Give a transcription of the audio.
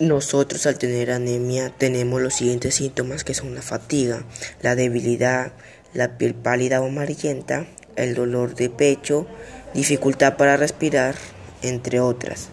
Nosotros al tener anemia tenemos los siguientes síntomas que son la fatiga, la debilidad, la piel pálida o amarillenta, el dolor de pecho, dificultad para respirar, entre otras.